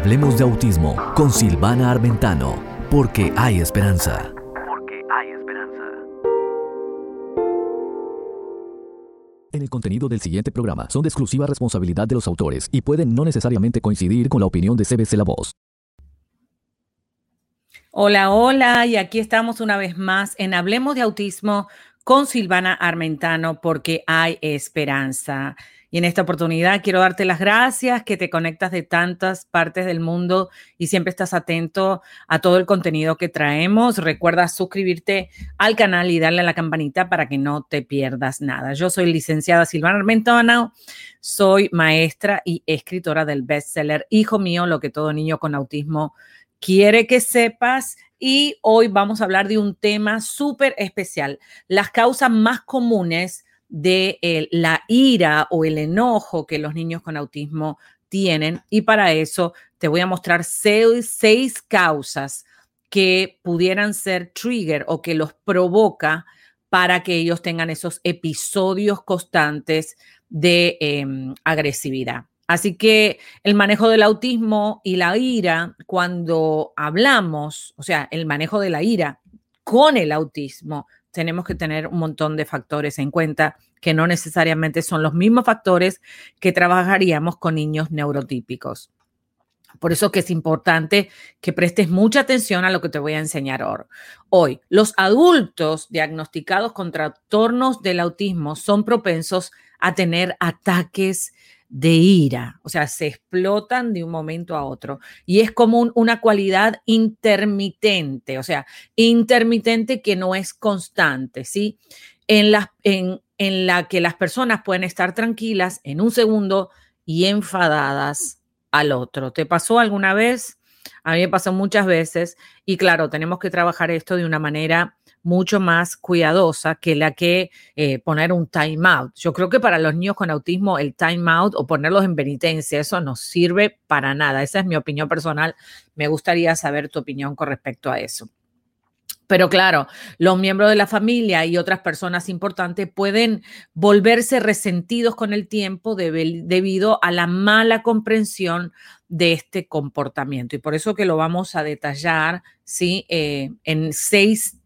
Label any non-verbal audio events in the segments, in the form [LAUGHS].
Hablemos de autismo con Silvana Armentano, porque hay esperanza. Porque hay esperanza. En el contenido del siguiente programa son de exclusiva responsabilidad de los autores y pueden no necesariamente coincidir con la opinión de CBC La Voz. Hola, hola, y aquí estamos una vez más en Hablemos de Autismo con Silvana Armentano, porque hay esperanza. Y en esta oportunidad quiero darte las gracias que te conectas de tantas partes del mundo y siempre estás atento a todo el contenido que traemos. Recuerda suscribirte al canal y darle a la campanita para que no te pierdas nada. Yo soy licenciada Silvana Armentano, soy maestra y escritora del bestseller Hijo mío, lo que todo niño con autismo quiere que sepas. Y hoy vamos a hablar de un tema súper especial, las causas más comunes de la ira o el enojo que los niños con autismo tienen. Y para eso te voy a mostrar seis, causas que pudieran ser trigger o que los provoca para que ellos tengan esos episodios constantes de em, agresividad. Así que el manejo del autismo y la ira, cuando hablamos, o sea, el manejo de la ira con el autismo, tenemos que tener un montón de factores en cuenta que no necesariamente son los mismos factores que trabajaríamos con niños neurotípicos. Por eso que es importante que prestes mucha atención a lo que te voy a enseñar hoy. Los adultos diagnosticados con trastornos del autismo son propensos a tener ataques de ira, o sea, se explotan de un momento a otro. Y es como una cualidad intermitente, o sea, intermitente que no es constante, ¿sí? En, la, en, en la que las personas pueden estar tranquilas en un segundo y enfadadas al otro. ¿Te pasó alguna vez? A mí me pasó muchas veces y claro, tenemos que trabajar esto de una manera mucho más cuidadosa que la que eh, poner un time out. Yo creo que para los niños con autismo el time out o ponerlos en penitencia, eso no sirve para nada. Esa es mi opinión personal. Me gustaría saber tu opinión con respecto a eso. Pero claro, los miembros de la familia y otras personas importantes pueden volverse resentidos con el tiempo debido a la mala comprensión de este comportamiento. Y por eso que lo vamos a detallar ¿sí? Eh, en seis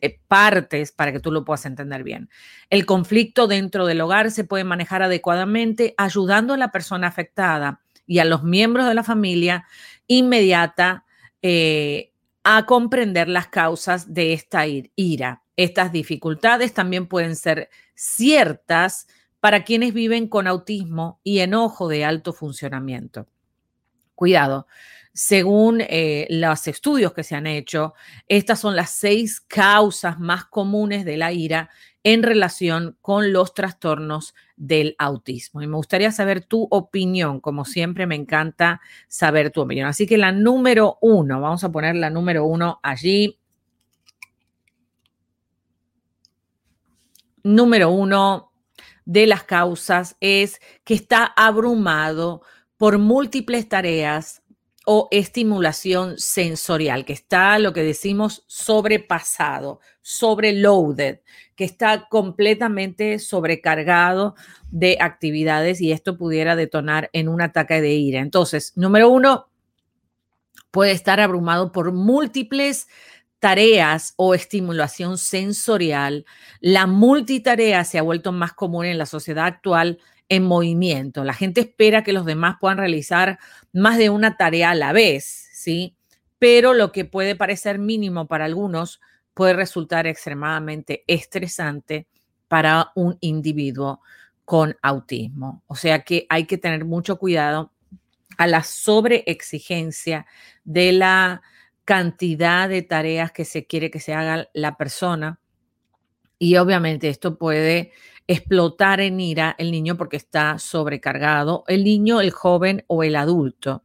eh, partes para que tú lo puedas entender bien. El conflicto dentro del hogar se puede manejar adecuadamente ayudando a la persona afectada y a los miembros de la familia inmediata eh, a comprender las causas de esta ira. Estas dificultades también pueden ser ciertas para quienes viven con autismo y enojo de alto funcionamiento. Cuidado, según eh, los estudios que se han hecho, estas son las seis causas más comunes de la ira en relación con los trastornos del autismo. Y me gustaría saber tu opinión, como siempre me encanta saber tu opinión. Así que la número uno, vamos a poner la número uno allí. Número uno de las causas es que está abrumado por múltiples tareas o estimulación sensorial, que está lo que decimos sobrepasado, sobreloaded, que está completamente sobrecargado de actividades y esto pudiera detonar en un ataque de ira. Entonces, número uno, puede estar abrumado por múltiples tareas o estimulación sensorial. La multitarea se ha vuelto más común en la sociedad actual en movimiento. La gente espera que los demás puedan realizar más de una tarea a la vez, ¿sí? Pero lo que puede parecer mínimo para algunos puede resultar extremadamente estresante para un individuo con autismo. O sea que hay que tener mucho cuidado a la sobreexigencia de la cantidad de tareas que se quiere que se haga la persona. Y obviamente esto puede explotar en ira el niño porque está sobrecargado, el niño, el joven o el adulto.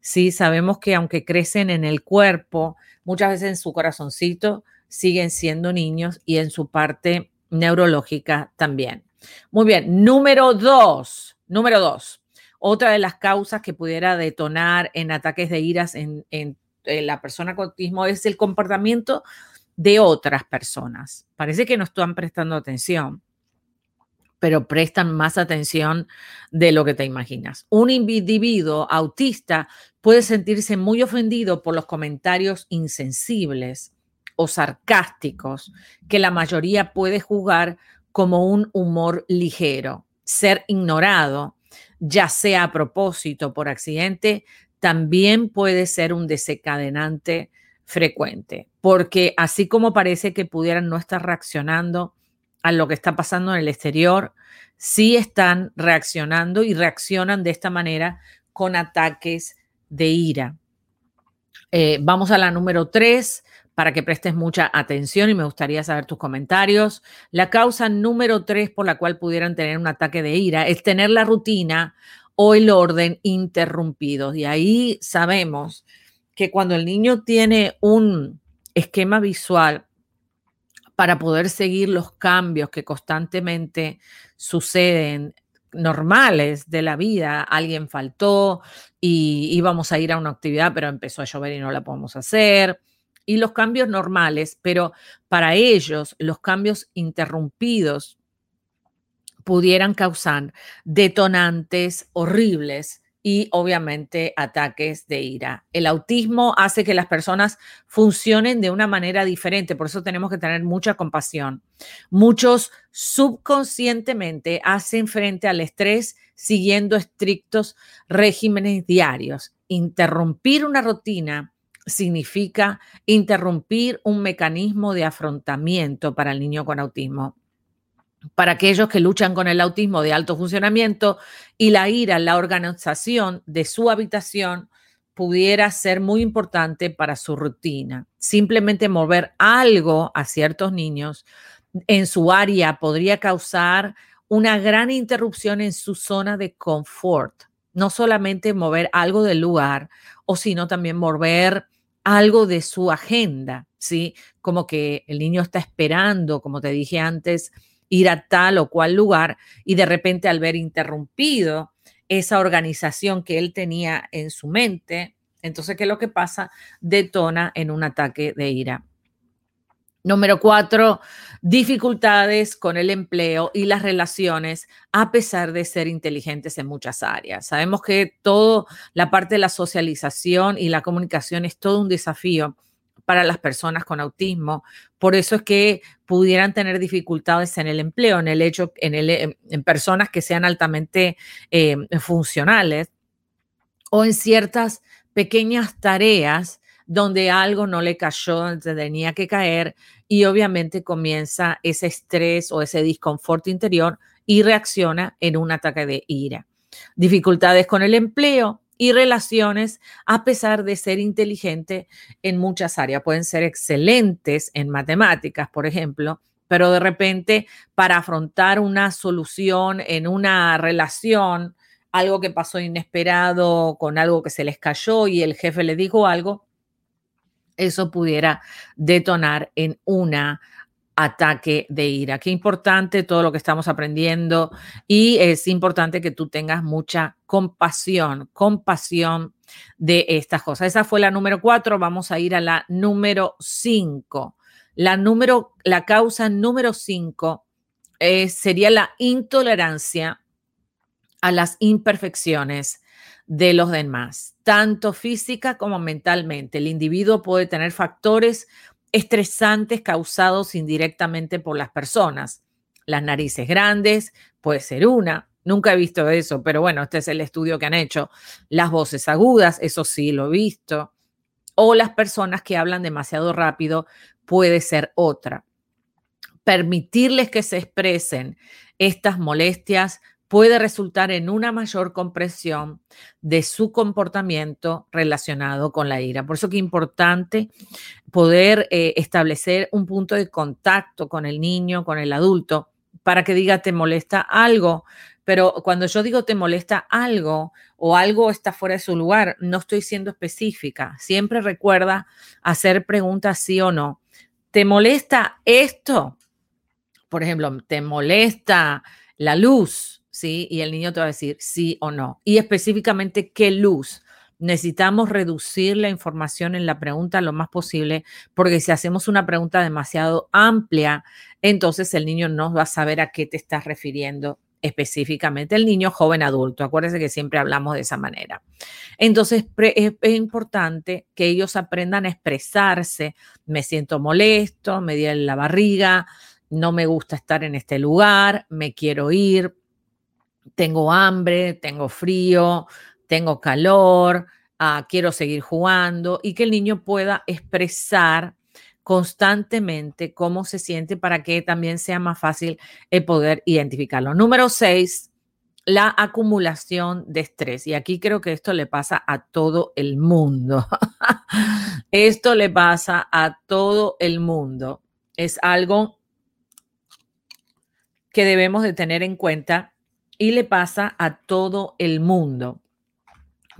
Sí, sabemos que aunque crecen en el cuerpo, muchas veces en su corazoncito siguen siendo niños y en su parte neurológica también. Muy bien, número dos, número dos. Otra de las causas que pudiera detonar en ataques de iras en, en la persona con autismo es el comportamiento de otras personas. Parece que no están prestando atención, pero prestan más atención de lo que te imaginas. Un individuo autista puede sentirse muy ofendido por los comentarios insensibles o sarcásticos que la mayoría puede jugar como un humor ligero. Ser ignorado, ya sea a propósito por accidente, también puede ser un desencadenante frecuente, porque así como parece que pudieran no estar reaccionando a lo que está pasando en el exterior, sí están reaccionando y reaccionan de esta manera con ataques de ira. Eh, vamos a la número tres para que prestes mucha atención y me gustaría saber tus comentarios. La causa número tres por la cual pudieran tener un ataque de ira es tener la rutina o el orden interrumpidos. Y ahí sabemos que cuando el niño tiene un esquema visual para poder seguir los cambios que constantemente suceden normales de la vida. Alguien faltó y íbamos a ir a una actividad, pero empezó a llover y no la podemos hacer. Y los cambios normales, pero para ellos los cambios interrumpidos pudieran causar detonantes horribles y obviamente ataques de ira. El autismo hace que las personas funcionen de una manera diferente, por eso tenemos que tener mucha compasión. Muchos subconscientemente hacen frente al estrés siguiendo estrictos regímenes diarios. Interrumpir una rutina significa interrumpir un mecanismo de afrontamiento para el niño con autismo para aquellos que luchan con el autismo de alto funcionamiento y la ira, la organización de su habitación pudiera ser muy importante para su rutina. Simplemente mover algo a ciertos niños en su área podría causar una gran interrupción en su zona de confort. No solamente mover algo del lugar, o sino también mover algo de su agenda, ¿sí? Como que el niño está esperando, como te dije antes, ir a tal o cual lugar y de repente al ver interrumpido esa organización que él tenía en su mente, entonces, ¿qué es lo que pasa? Detona en un ataque de ira. Número cuatro, dificultades con el empleo y las relaciones a pesar de ser inteligentes en muchas áreas. Sabemos que toda la parte de la socialización y la comunicación es todo un desafío para las personas con autismo. Por eso es que pudieran tener dificultades en el empleo, en el hecho, en, personas que sean altamente eh, funcionales o en ciertas pequeñas tareas donde algo no le cayó donde tenía que caer y obviamente comienza ese estrés o ese disconfort interior y reacciona en un ataque de ira. Dificultades con el empleo, y relaciones a pesar de ser inteligente en muchas áreas. Pueden ser excelentes en matemáticas, por ejemplo, pero de repente para afrontar una solución en una relación, algo que pasó inesperado con algo que se les cayó y el jefe le dijo algo, eso pudiera detonar en una ataque de ira. Qué importante todo lo que estamos aprendiendo y es importante que tú tengas mucha compasión, compasión de estas cosas. Esa fue la número cuatro. Vamos a ir a la número cinco. La número, la causa número cinco eh, sería la intolerancia a las imperfecciones de los demás, tanto física como mentalmente. El individuo puede tener factores estresantes causados indirectamente por las personas. Las narices grandes puede ser una, nunca he visto eso, pero bueno, este es el estudio que han hecho. Las voces agudas, eso sí lo he visto. O las personas que hablan demasiado rápido puede ser otra. Permitirles que se expresen estas molestias puede resultar en una mayor compresión de su comportamiento relacionado con la ira. Por eso que es importante poder eh, establecer un punto de contacto con el niño, con el adulto, para que diga, te molesta algo. Pero cuando yo digo te molesta algo o algo está fuera de su lugar, no estoy siendo específica. Siempre recuerda hacer preguntas sí o no. ¿Te molesta esto? Por ejemplo, ¿te molesta la luz? ¿Sí? Y el niño te va a decir sí o no. Y específicamente qué luz. necesitamos reducir la información en la pregunta lo más posible, porque si hacemos una pregunta demasiado amplia, entonces el niño no va a saber a qué te estás refiriendo específicamente el niño joven adulto. Acuérdense que siempre hablamos de esa manera. Entonces, es, importante que ellos aprendan a expresarse. Me siento molesto, me duele la barriga, no me gusta estar en este lugar, me quiero ir, tengo hambre, tengo frío, tengo calor, ah, quiero seguir jugando y que el niño pueda expresar constantemente cómo se siente para que también sea más fácil el poder identificarlo. Número seis, la acumulación de estrés. Y aquí creo que esto le pasa a todo el mundo. [LAUGHS] esto le pasa a todo el mundo. Es algo que debemos de tener en cuenta y le pasa a todo el mundo.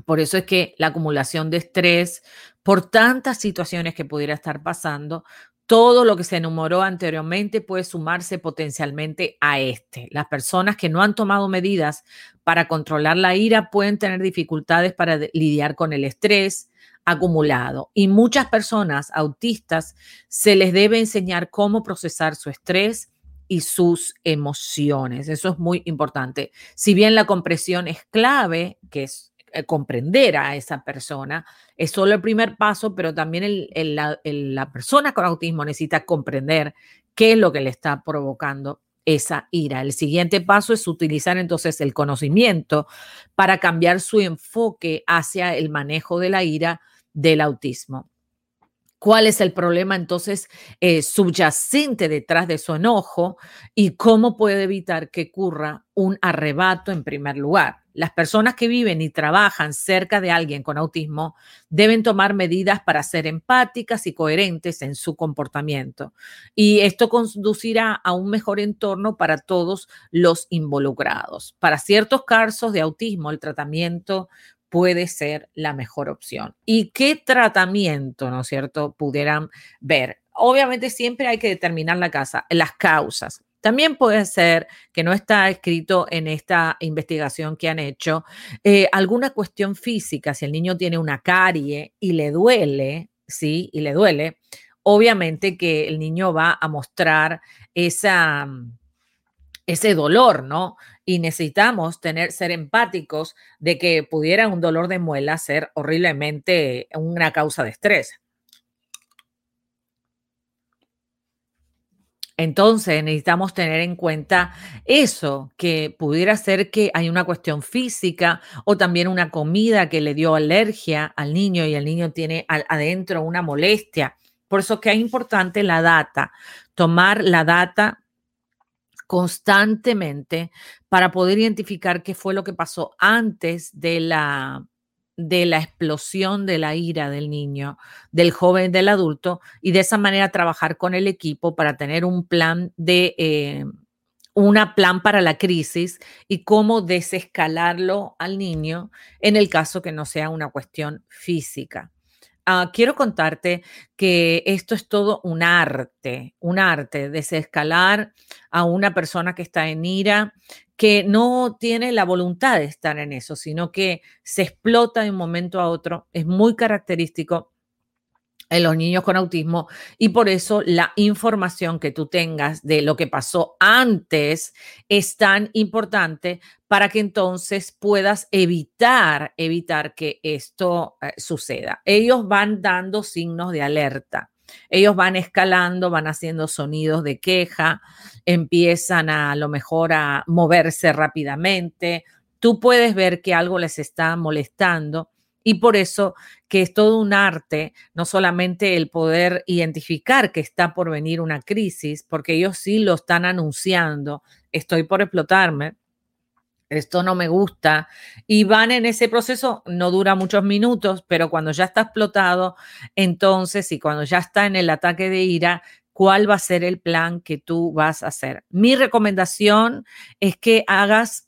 Por eso es que la acumulación de estrés por tantas situaciones que pudiera estar pasando, todo lo que se enumeró anteriormente puede sumarse potencialmente a este. Las personas que no han tomado medidas para controlar la ira pueden tener dificultades para lidiar con el estrés acumulado. Y muchas personas autistas se les debe enseñar cómo procesar su estrés y sus emociones. Eso es muy importante. Si bien la compresión es clave, que es eh, comprender a esa persona. Es solo el primer paso, pero también la, persona con autismo necesita comprender qué es lo que le está provocando esa ira. El siguiente paso es utilizar entonces el conocimiento para cambiar su enfoque hacia el manejo de la ira del autismo. ¿Cuál es el problema entonces eh, subyacente detrás de su enojo y cómo puede evitar que ocurra un arrebato en primer lugar? Las personas que viven y trabajan cerca de alguien con autismo deben tomar medidas para ser empáticas y coherentes en su comportamiento. Y esto conducirá a un mejor entorno para todos los involucrados. Para ciertos casos de autismo, el tratamiento puede ser la mejor opción. ¿Y qué tratamiento, no es cierto, pudieran ver? Obviamente siempre hay que determinar la casa, las causas. También puede ser que no está escrito en esta investigación que han hecho eh, alguna cuestión física. Si el niño tiene una carie y le duele, sí, y le duele, obviamente que el niño va a mostrar esa, ese dolor, ¿no? Y necesitamos tener, ser empáticos de que pudiera un dolor de muela ser horriblemente una causa de estrés. Entonces necesitamos tener en cuenta eso, que pudiera ser que hay una cuestión física o también una comida que le dio alergia al niño y el niño tiene adentro una molestia. Por eso que es importante la data, tomar la data constantemente para poder identificar qué fue lo que pasó antes de la de la explosión de la ira del niño, del joven, del adulto, y de esa manera trabajar con el equipo para tener un plan de, eh, una plan para la crisis y cómo desescalarlo al niño en el caso que no sea una cuestión física. Ah, quiero contarte que esto es todo un arte, un arte, desescalar a una persona que está en ira, que no tiene la voluntad de estar en eso, sino que se explota de un momento a otro. Es muy característico en los niños con autismo y por eso la información que tú tengas de lo que pasó antes es tan importante para que entonces puedas evitar evitar que esto eh, suceda. Ellos van dando signos de alerta. Ellos van escalando, van haciendo sonidos de queja, empiezan a, a lo mejor a moverse rápidamente. Tú puedes ver que algo les está molestando y por eso que es todo un arte, no solamente el poder identificar que está por venir una crisis, porque ellos sí lo están anunciando, estoy por explotarme, esto no me gusta. Y van en ese proceso, no dura muchos minutos, pero cuando ya está explotado, entonces, y cuando ya está en el ataque de ira, ¿cuál va a ser el plan que tú vas a hacer? Mi recomendación es que hagas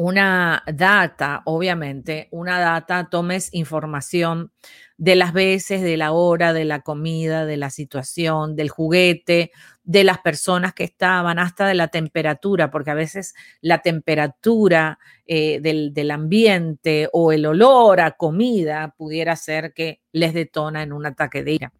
una data, obviamente, una data, tomes información de las veces, de la hora, de la comida, de la situación, del juguete, de las personas que estaban, hasta de la temperatura, porque a veces la temperatura eh, del, del, ambiente o el olor a comida pudiera ser que les detona en un ataque de ira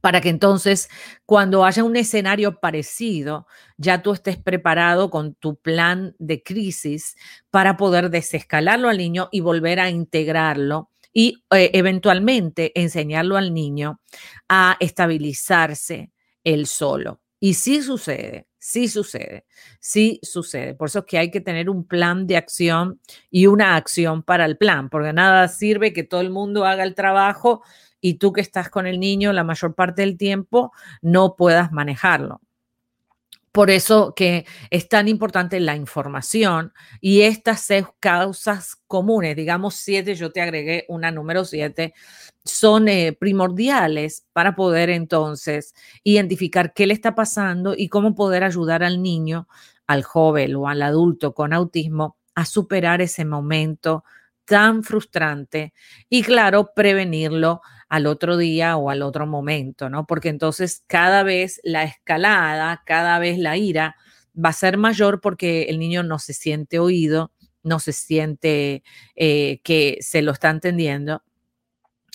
para que entonces cuando haya un escenario parecido, ya tú estés preparado con tu plan de crisis para poder desescalarlo al niño y volver a integrarlo y eh, eventualmente enseñarlo al niño a estabilizarse él solo. Y sí sucede, sí sucede, sí sucede. Por eso es que hay que tener un plan de acción y una acción para el plan, porque nada sirve que todo el mundo haga el trabajo y tú que estás con el niño la mayor parte del tiempo no puedas manejarlo. Por eso que es tan importante la información y estas seis causas comunes, digamos siete, yo te agregué una número siete, son eh, primordiales para poder entonces identificar qué le está pasando y cómo poder ayudar al niño, al joven o al adulto con autismo a superar ese momento tan frustrante y claro, prevenirlo al otro día o al otro momento, ¿no? Porque entonces cada vez la escalada, cada vez la ira va a ser mayor porque el niño no se siente oído, no se siente eh, que se lo está entendiendo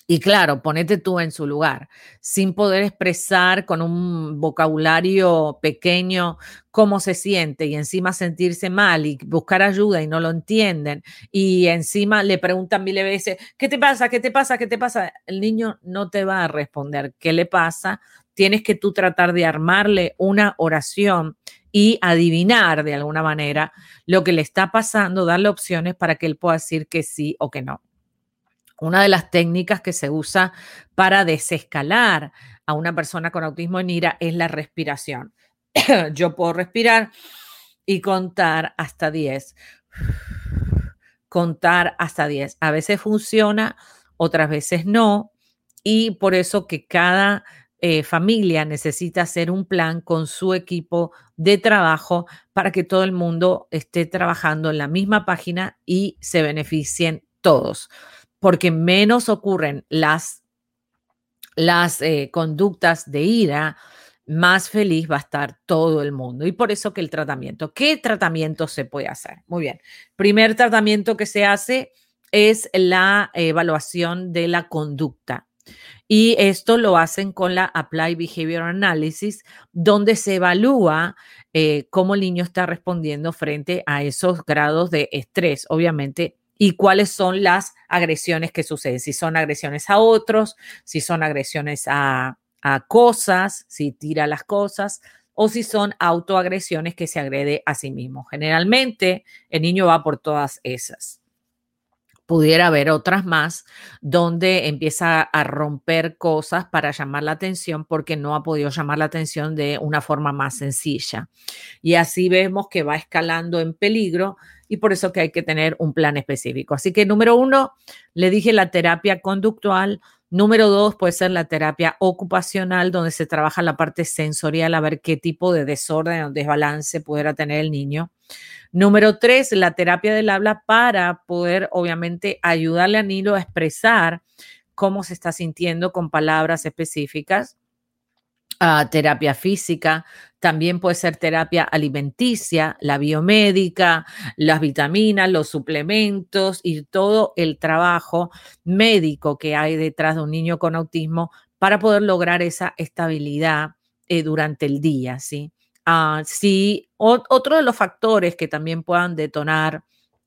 y claro, ponete tú en su lugar, sin poder expresar con un vocabulario pequeño cómo se siente y encima sentirse mal y buscar ayuda y no lo entienden y encima le preguntan mil veces, ¿qué te pasa? ¿Qué te pasa? ¿Qué te pasa? El niño no te va a responder qué le pasa. Tienes que tú tratar de armarle una oración y adivinar de alguna manera lo que le está pasando, darle opciones para que él pueda decir que sí o que no. Una de las técnicas que se usa para desescalar a una persona con autismo en ira es la respiración. [CLEARS THROAT] Yo puedo respirar y contar hasta 10. [CLEARS THROAT] Contar hasta 10. A veces funciona, otras veces no. Y por eso que cada eh, familia necesita hacer un plan con su equipo de trabajo para que todo el mundo esté trabajando en la misma página y se beneficien todos porque menos ocurren las, las eh, conductas de ira, más feliz va a estar todo el mundo. Y por eso que el tratamiento, ¿qué tratamiento se puede hacer? Muy bien. Primer tratamiento que se hace es la evaluación de la conducta. Y esto lo hacen con la Applied Behavior Analysis, donde se evalúa eh, cómo el niño está respondiendo frente a esos grados de estrés. Obviamente, y cuáles son las agresiones que suceden, si son agresiones a otros, si son agresiones a, cosas, si tira las cosas o si son autoagresiones que se agrede a sí mismo. Generalmente el niño va por todas esas. Pudiera haber otras más donde empieza a romper cosas para llamar la atención porque no ha podido llamar la atención de una forma más sencilla. Y así vemos que va escalando en peligro y por eso que hay que tener un plan específico. Así que número uno, le dije la terapia conductual. Número dos puede ser la terapia ocupacional, donde se trabaja la parte sensorial, a ver qué tipo de desorden o desbalance pudiera tener el niño. Número tres, la terapia del habla para poder, obviamente, ayudarle a Nilo a expresar cómo se está sintiendo con palabras específicas. Ah, terapia física, también puede ser terapia alimenticia, la biomédica, las vitaminas, los suplementos y todo el trabajo médico que hay detrás de un niño con autismo para poder lograr esa estabilidad eh, durante el día, ¿sí? Ah, sí, otro de los factores que también puedan detonar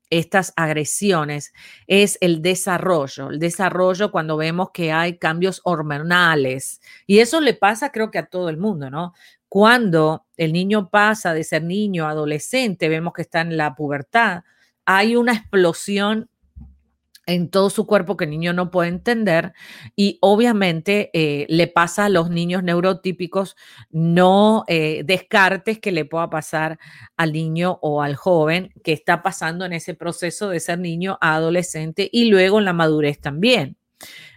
estas agresiones es el desarrollo, el desarrollo cuando vemos que hay cambios hormonales. Y eso le pasa creo que a todo el mundo, ¿no? Cuando el niño pasa de ser niño a adolescente, vemos que está en la pubertad, hay una explosión en todo su cuerpo que el niño no puede entender y obviamente eh, le pasa a los niños neurotípicos, no eh, descartes que le pueda pasar al niño o al joven que está pasando en ese proceso de ser niño a adolescente y luego en la madurez también.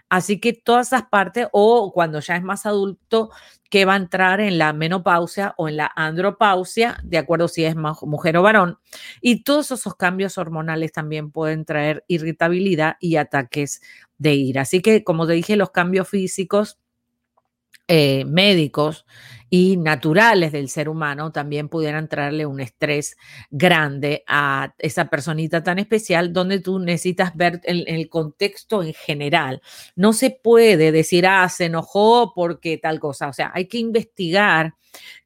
Así que todas esas partes, o cuando ya es más adulto, que va a entrar en la menopausia o en la andropausia, de acuerdo si es mujer o varón. Y todos esos cambios hormonales también pueden traer irritabilidad y ataques de ira. Así que, como te dije, los cambios físicos eh, médicos y naturales del ser humano también pudieran traerle un estrés grande a esa personita tan especial donde tú necesitas ver el, el contexto en general. No se puede decir, ah, se enojó porque tal cosa. O sea, hay que investigar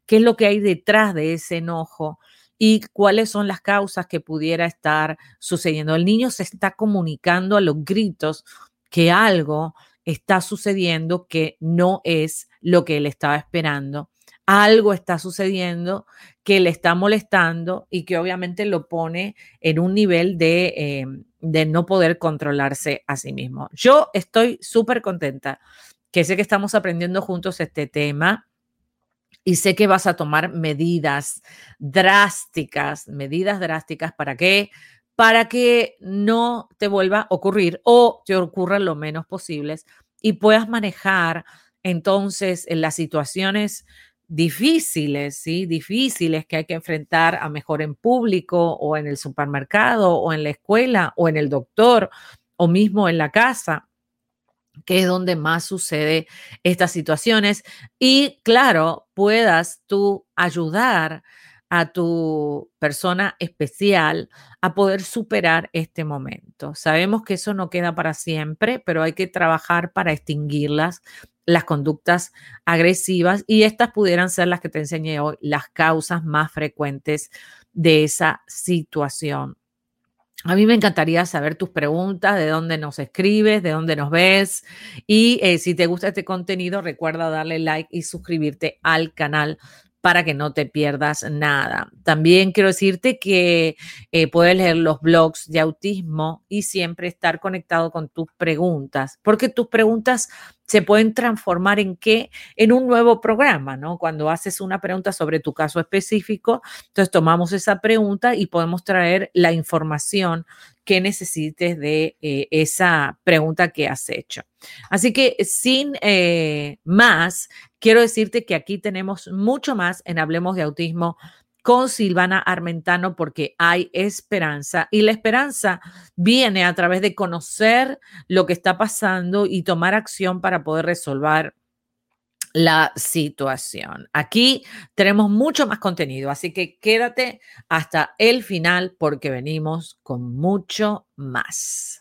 qué es lo que hay detrás de ese enojo y cuáles son las causas que pudiera estar sucediendo. El niño se está comunicando a los gritos que algo está sucediendo que no es lo que él estaba esperando. Algo está sucediendo que le está molestando y que obviamente lo pone en un nivel de, em, de no poder controlarse a sí mismo. Yo estoy súper contenta que sé que estamos aprendiendo juntos este tema y sé que vas a tomar medidas drásticas, medidas drásticas para que para que no te vuelva a ocurrir o te ocurra lo menos posibles y puedas manejar entonces en las situaciones difíciles, ¿sí? Difíciles que hay que enfrentar a mejor en público o en el supermercado o en la escuela o en el doctor o mismo en la casa que es donde más sucede estas situaciones. Y claro, puedas tú ayudar a tu persona especial a poder superar este momento. Sabemos que eso no queda para siempre, pero hay que trabajar para extinguirlas, las conductas agresivas, y estas pudieran ser las que te enseñé hoy, las causas más frecuentes de esa situación. A mí me encantaría saber tus preguntas, de dónde nos escribes, de dónde nos ves. Y eh, si te gusta este contenido, recuerda darle like y suscribirte al canal para que no te pierdas nada. También quiero decirte que eh, puedes leer los blogs de autismo y siempre estar conectado con tus preguntas, porque tus preguntas se pueden transformar en qué? En un nuevo programa, ¿no? Cuando haces una pregunta sobre tu caso específico, entonces tomamos esa pregunta y podemos traer la información que necesites de eh, esa pregunta que has hecho. Así que sin eh, más, quiero decirte que aquí tenemos mucho más en Hablemos de Autismo con Silvana Armentano porque hay esperanza y la esperanza viene a través de conocer lo que está pasando y tomar acción para poder resolver la situación. Aquí tenemos mucho más contenido, así que quédate hasta el final porque venimos con mucho más.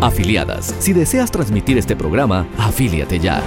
Afiliadas. Si deseas transmitir este programa, afíliate ya.